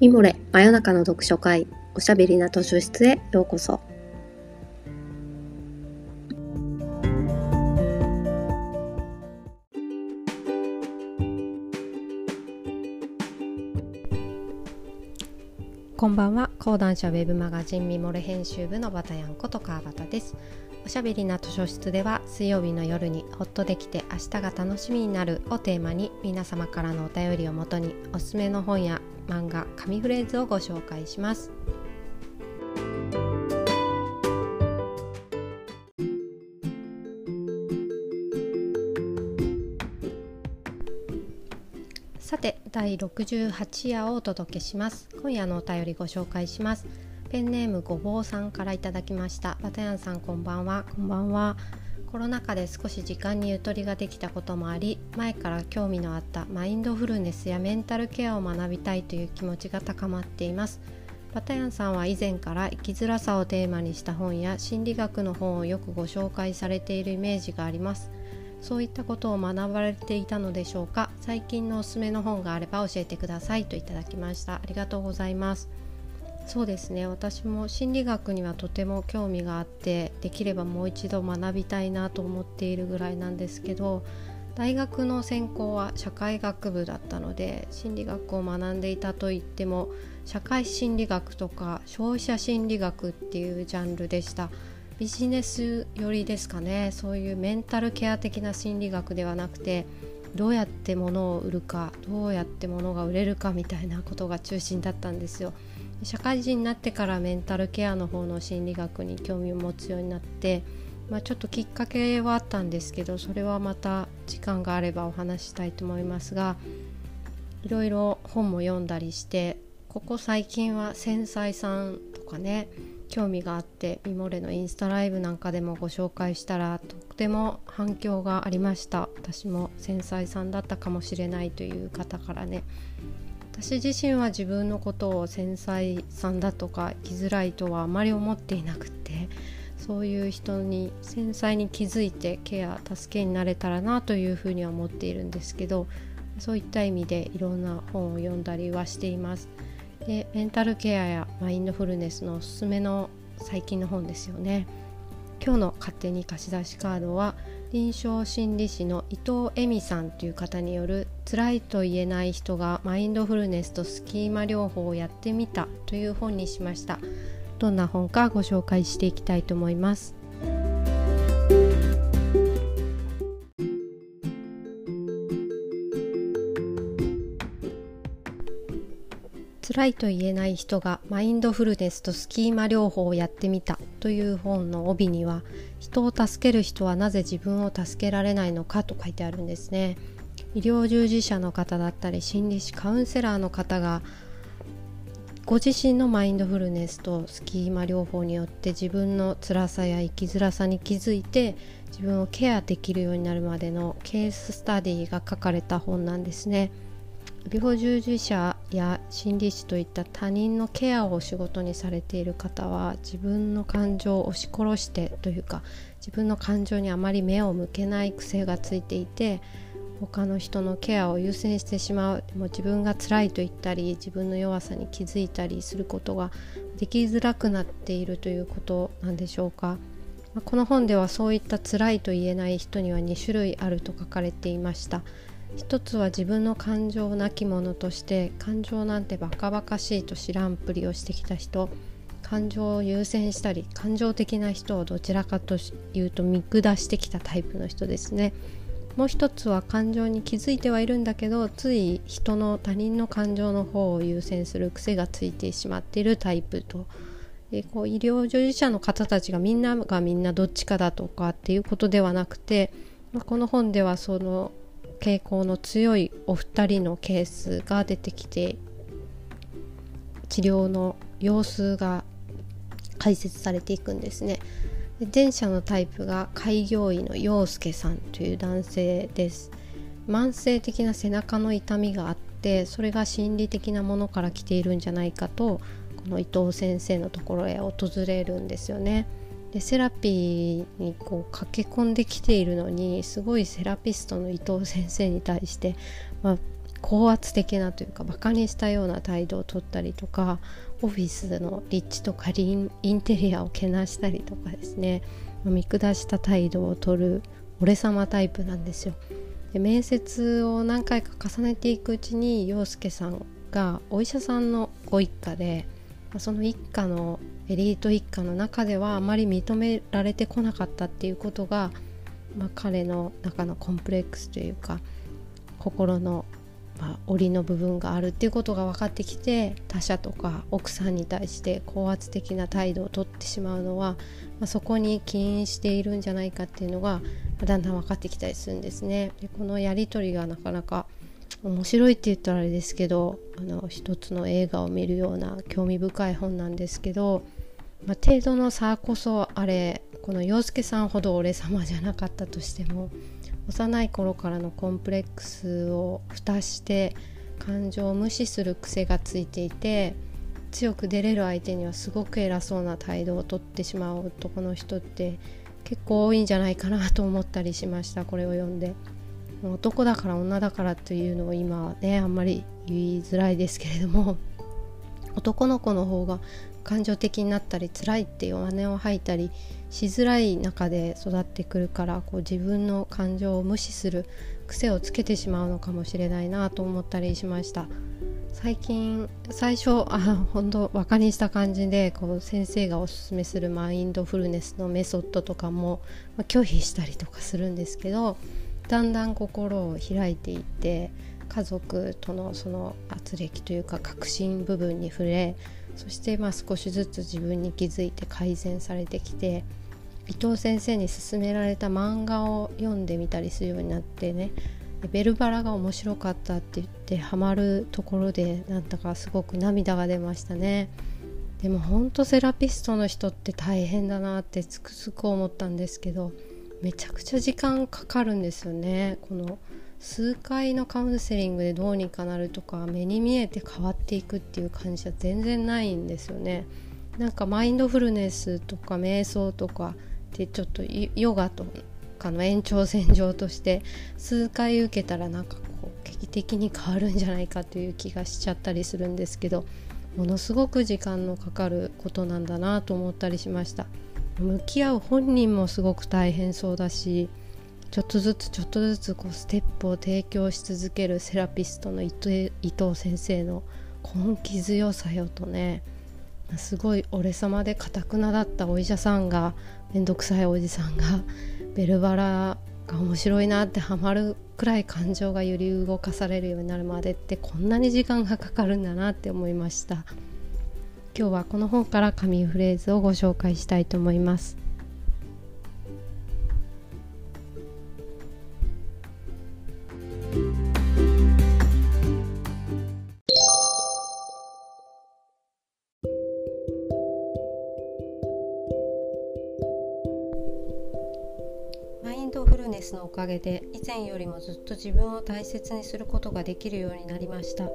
ミモレ真夜中の読書会おしゃべりな図書室へようこそ。ばんは。講談社ウェブマガジンミモレ編集部のバタヤンこと川端です。おしゃべりな図書室では水曜日の夜にほっとできて明日が楽しみになるをテーマに皆様からのお便りをもとにおすすめの本や漫画紙フレーズをご紹介します。さて第68夜をお届けします。今夜のお便りご紹介します。ペンネームごぼうさんからいただきました。バタヤンさんこんばんは。こんばんは。コロナ禍で少し時間にゆとりができたこともあり前から興味のあったマインドフルネスやメンタルケアを学びたいという気持ちが高まっています。バタヤンさんは以前から生きづらさをテーマにした本や心理学の本をよくご紹介されているイメージがありますそういったことを学ばれていたのでしょうか？最近のおすすめの本があれば教えてくださいといただきました。ありがとうございます。そうですね。私も心理学にはとても興味があってできればもう一度学びたいなと思っているぐらいなんですけど大学の専攻は社会学部だったので心理学を学んでいたといっても社会心理学とか消費者心理学っていうジャンルでした。ビジネス寄りですかね。そういうメンタルケア的な心理学ではなくてどうやって物を売るかどうやって物が売れるかみたいなことが中心だったんですよ。社会人になってからメンタルケアの方の心理学に興味を持つようになって、まあ、ちょっときっかけはあったんですけどそれはまた時間があればお話したいと思いますがいろいろ本も読んだりしてここ最近は繊細さんとかね興味があってミモレのインスタライブなんかでもご紹介したらとても反響がありました。私も繊細さんだったかもしれないという方からね。私自身は自分のことを繊細さんだとか生きづらいとはあまり思っていなくてそういう人に繊細に気づいてケア助けになれたらなというふうには思っているんですけどそういった意味でいろんな本を読んだりはしています。でメンタルケアやマインドフルネスのおすすめの最近の本ですよね。今日の勝手に貸し出しカードは臨床心理士の伊藤恵美さんという方による辛いと言えない人がマインドフルネスとスキーマ療法をやってみたという本にしました。どんな本かご紹介していきたいと思います。辛いと言えない人がマインドフルネスとスキーマ療法をやってみたという本の帯には人を助ける人はなぜ自分を助けられないのかと書いてあるんですね医療従事者の方だったり心理師カウンセラーの方がご自身のマインドフルネスとスキーマ療法によって自分の辛さや生きづらさに気づいて自分をケアできるようになるまでのケーススタディが書かれた本なんですね。医療従事者や心理師といった他人のケアを仕事にされている方は自分の感情を押し殺してというか自分の感情にあまり目を向けない癖がついていて他の人のケアを優先してしまうでも自分が辛いと言ったり自分の弱さに気づいたりすることができづらくなっているということなんでしょうかこの本ではそういった辛いと言えない人には2種類あると書かれていました一つは自分の感情なき者として感情なんてバカバカしいと知らんぷりをしてきた人感情を優先したり感情的な人をどちらかというと見下してきたタイプの人ですね。もう一つは感情に気づいてはいるんだけどつい人の他人の感情の方を優先する癖がついてしまっているタイプと。でこう医療従事者の方たちがみんながみんなどっちかだとかっていうことではなくて、まあ、この本ではその傾向の強いお二人のケースが出てきて治療の様子が解説されていくんですね。前者のタイプが開業医の陽介さんという男性です。慢性的な背中の痛みがあってそれが心理的なものから来ているんじゃないかとこの伊藤先生のところへ訪れるんですよね。でセラピーにこう駆け込んできているのにすごいセラピストの伊藤先生に対して、まあ、高圧的なというかバカにしたような態度をとったりとかオフィスの立地とかインテリアをけなしたりとかですね見下した態度をとる俺様タイプなんですよ。で面接を何回か重ねていくうちに陽介さんがお医者さんのご一家でその一家のエリート一家の中ではあまり認められてこなかったっていうことが、まあ、彼の中のコンプレックスというか心の、まあ、檻の部分があるっていうことが分かってきて他者とか奥さんに対して高圧的な態度をとってしまうのは、まあ、そこに起因しているんじゃないかっていうのがだんだん分かってきたりするんですね。でこのやり取りがなかなか面白いって言ったらあれですけどあの一つの映画を見るような興味深い本なんですけど、まあ、程度の差こそあれこの洋介さんほど俺様じゃなかったとしても幼い頃からのコンプレックスを蓋して感情を無視する癖がついていて強く出れる相手にはすごく偉そうな態度をとってしまう男の人って結構多いんじゃないかなと思ったりしましたこれを読んで。男だから女だからというのを今はねあんまり言いづらいですけれども 男の子の方が感情的になったり辛いっていう姉を吐いたりしづらい中で育ってくるからこう自分の感情を無視する癖をつけてしまうのかもしれないなと思ったりしました。最近最初 あ本当バカにした感じでこう先生がおすすめするマインドフルネスのメソッドとかも、拒否したりとかするんですけどだんだん心を開いていって家族とのその圧力というか核心部分に触れそしてまあ少しずつ自分に気づいて改善されてきて伊藤先生に勧められた漫画を読んでみたりするようになってねベルバラが面白かったって言ってハマるところでなんだかすごく涙が出ましたね。でもほんとセラピストの人って大変だなってつくづく思ったんですけどめちゃくちゃ時間かかるんですよねこの数回のカウンセリングでどうにかなるとか目に見えて変わっていくっていう感じは全然ないんですよねなんかマインドフルネスとか瞑想とかってちょっとヨガとかの延長線上として数回受けたらなんかこう劇的に変わるんじゃないかという気がしちゃったりするんですけどものすごく時間のかかることなんだなと思ったりしました。向き合う本人もすごく大変そうだしちょっとずつちょっとずつこうステップを提供し続けるセラピストの伊藤先生の根気強さよとねすごい俺様でかたくなだったお医者さんが面倒くさいおじさんがベルバラが面白いなってハマるくらい感情が揺り動かされるようになるまでってこんなに時間がかかるんだなって思いました。今日はこの本から紙フレーズをご紹介したいと思います。マインドフルネスのおかげで以前よりもずっと自分を大切にすることができるようになりました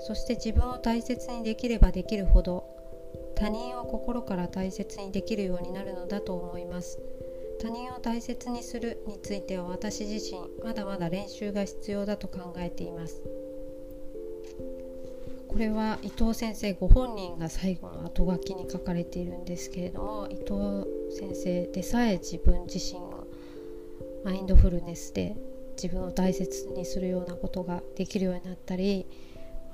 そして自分を大切にできればできるほど他人を心から大切にできるようになるのだと思います。他人を大切にするについては私自身まだまだ練習が必要だと考えています。これは伊藤先生ご本人が最後の後書きに書かれているんですけれども伊藤先生でさえ自分自身をマインドフルネスで自分を大切にするようなことができるようになったり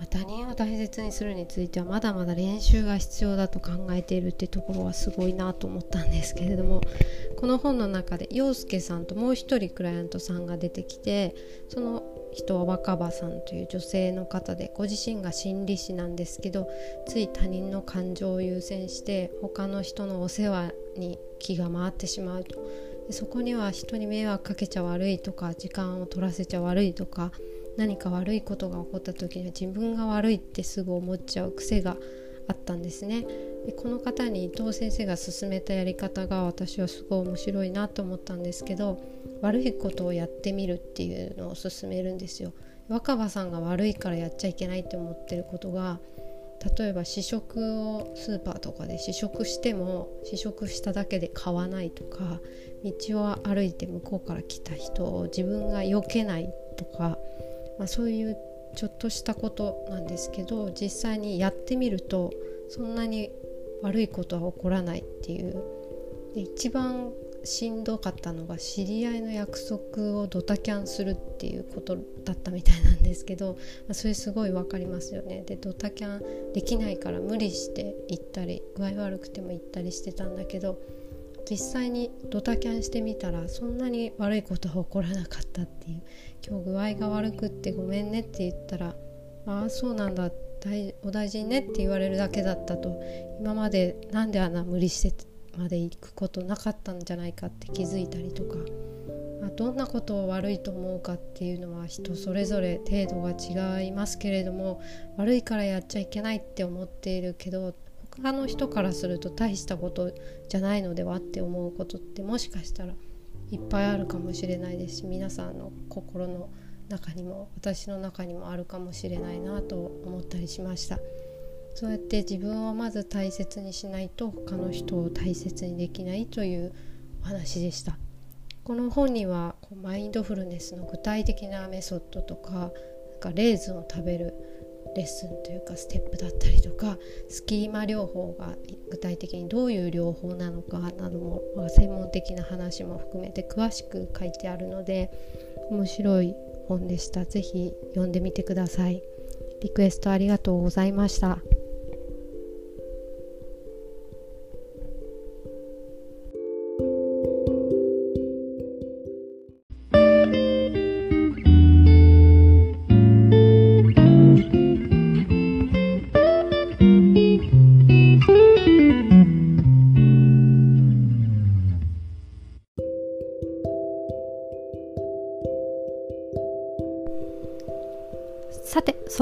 他人を大切にするについてはまだまだ練習が必要だと考えているってところはすごいなと思ったんですけれども この本の中で陽介さんともう一人クライアントさんが出てきてその人は若葉さんという女性の方でご自身が心理師なんですけどつい他人の感情を優先して他の人のお世話に気が回ってしまうと。でそこには人に迷惑かけちゃ悪いとか時間を取らせちゃ悪いとか何か悪いことが起こった時には自分が悪いってすぐ思っちゃう癖があったんですね。でこの方に伊藤先生が勧めたやり方が私はすごい面白いなと思ったんですけど悪いことをやってみるっていうのを勧めるんですよ。若葉さんが悪いからやっちゃいけないって思ってることが例えば試食をスーパーとかで試食しても試食しただけで買わないとか道を歩いて向こうから来た人を自分が避けないとかまあ、そういうちょっとしたことなんですけど実際にやってみるとそんなに悪いことは起こらないっていう。で一番しんどかったのが知り合いの約束をドタキャンするっていうことだったみたいなんですけど、まあ、それすごい分かりますよね。でドタキャンできないから無理して行ったり具合悪くても行ったりしてたんだけど実際にドタキャンしてみたらそんなに悪いことは起こらなかったっていう。今日具合が悪くってごめんねって言ったらああそうなんだ。お大事にねって言われるだけだったと。今までなんであんな無理してまで行くことなかったんじゃないかって気づいたりとか、まあ、どんなことを悪いと思うかっていうのは人それぞれ程度が違いますけれども悪いからやっちゃいけないって思っているけど他の人からすると大したことじゃないのではって思うことってもしかしたらいっぱいあるかもしれないですし皆さんの心の中にも私の中にもあるかもしれないなと思ったりしました。そうやって自分をまず大切にしないと他の人を大切にできないというお話でしたこの本にはマインドフルネスの具体的なメソッドとかなんかレーズンを食べるレッスンというかステップだったりとかスキーマ療法が具体的にどういう療法なのかなども、まあ、専門的な話も含めて詳しく書いてあるので面白い本でした。是非読んでみてください。リクエストありがとうございました。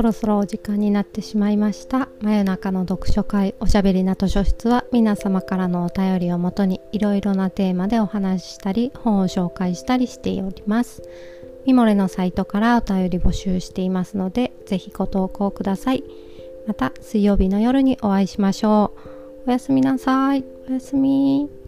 ろそろお時間になってしまいました。真夜中の読書会おしゃべりな図書室は皆様からのお便りをもとにいろいろなテーマでお話ししたり本を紹介したりしております。ミモレのサイトからお便り募集していますのでぜひご投稿ください。また水曜日の夜にお会いしましょう。おやすみなさい。おやすみ。